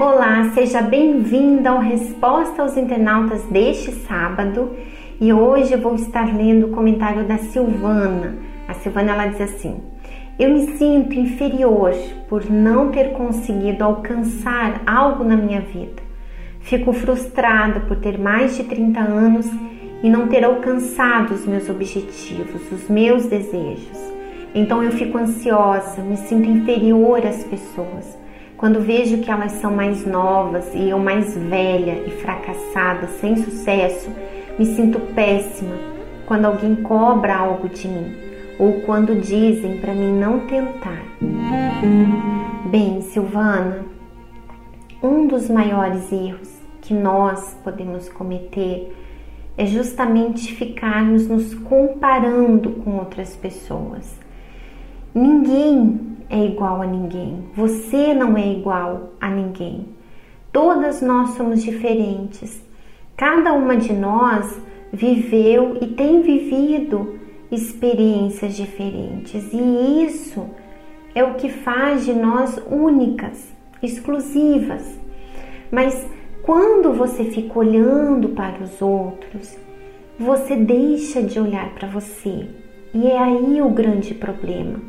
Olá, seja bem-vinda ao Resposta aos Internautas deste sábado e hoje eu vou estar lendo o comentário da Silvana. A Silvana ela diz assim: Eu me sinto inferior por não ter conseguido alcançar algo na minha vida. Fico frustrada por ter mais de 30 anos e não ter alcançado os meus objetivos, os meus desejos. Então eu fico ansiosa, me sinto inferior às pessoas. Quando vejo que elas são mais novas e eu mais velha e fracassada, sem sucesso, me sinto péssima quando alguém cobra algo de mim ou quando dizem para mim não tentar. Bem, Silvana, um dos maiores erros que nós podemos cometer é justamente ficarmos nos comparando com outras pessoas. Ninguém é igual a ninguém. Você não é igual a ninguém. Todas nós somos diferentes. Cada uma de nós viveu e tem vivido experiências diferentes, e isso é o que faz de nós únicas, exclusivas. Mas quando você fica olhando para os outros, você deixa de olhar para você. E é aí o grande problema,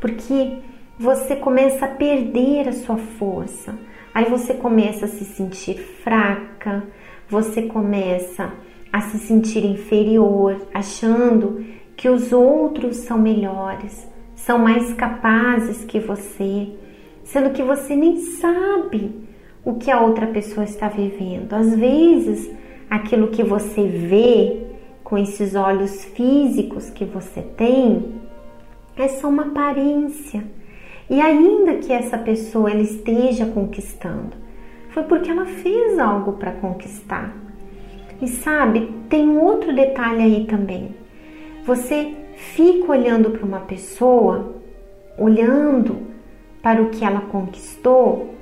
porque você começa a perder a sua força. Aí você começa a se sentir fraca, você começa a se sentir inferior, achando que os outros são melhores, são mais capazes que você, sendo que você nem sabe o que a outra pessoa está vivendo. Às vezes, aquilo que você vê com esses olhos físicos que você tem é só uma aparência e ainda que essa pessoa ela esteja conquistando, foi porque ela fez algo para conquistar. E sabe, tem outro detalhe aí também. Você fica olhando para uma pessoa, olhando para o que ela conquistou,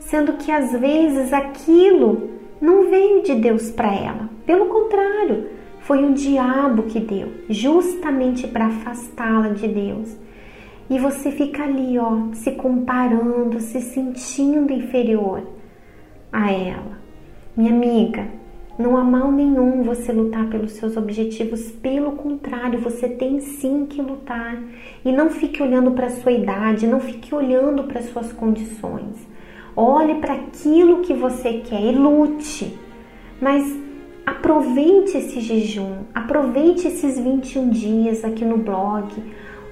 sendo que às vezes aquilo não veio de Deus para ela. Pelo contrário, foi o diabo que deu, justamente para afastá-la de Deus. E você fica ali, ó, se comparando, se sentindo inferior a ela. Minha amiga, não há mal nenhum você lutar pelos seus objetivos, pelo contrário, você tem sim que lutar. E não fique olhando para a sua idade, não fique olhando para as suas condições. Olhe para aquilo que você quer e lute. Mas aproveite esse jejum, aproveite esses 21 dias aqui no blog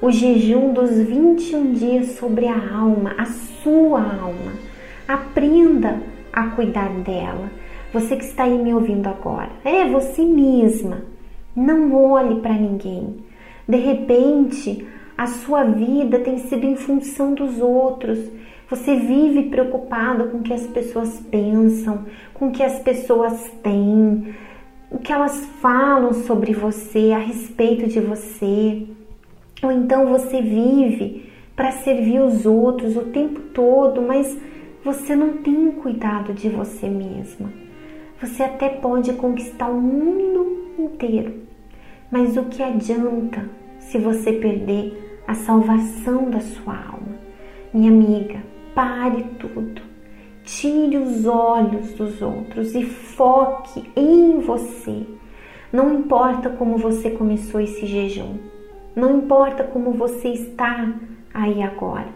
o jejum dos 21 dias sobre a alma, a sua alma. Aprenda a cuidar dela. Você que está aí me ouvindo agora, é você mesma. Não olhe para ninguém. De repente, a sua vida tem sido em função dos outros. Você vive preocupado com o que as pessoas pensam, com o que as pessoas têm, o que elas falam sobre você, a respeito de você. Ou então você vive para servir os outros o tempo todo, mas você não tem cuidado de você mesma. Você até pode conquistar o mundo inteiro, mas o que adianta se você perder a salvação da sua alma? Minha amiga, pare tudo. Tire os olhos dos outros e foque em você. Não importa como você começou esse jejum, não importa como você está aí agora,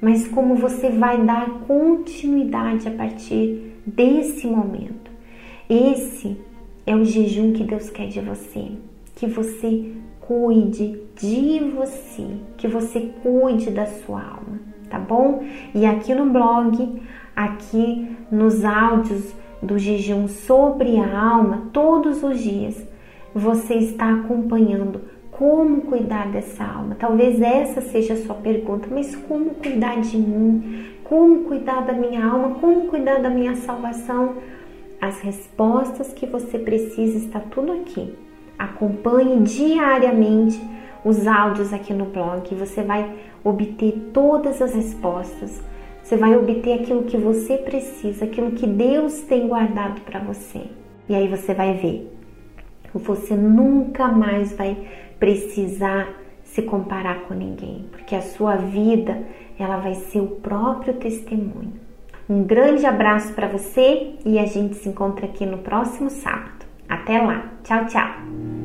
mas como você vai dar continuidade a partir desse momento. Esse é o jejum que Deus quer de você, que você cuide de você, que você cuide da sua alma, tá bom? E aqui no blog, aqui nos áudios do jejum sobre a alma, todos os dias, você está acompanhando como cuidar dessa alma? Talvez essa seja a sua pergunta, mas como cuidar de mim? Como cuidar da minha alma? Como cuidar da minha salvação? As respostas que você precisa está tudo aqui. Acompanhe diariamente os áudios aqui no blog, você vai obter todas as respostas. Você vai obter aquilo que você precisa, aquilo que Deus tem guardado para você. E aí você vai ver. Você nunca mais vai precisar se comparar com ninguém, porque a sua vida ela vai ser o próprio testemunho. Um grande abraço para você e a gente se encontra aqui no próximo sábado. Até lá. Tchau, tchau.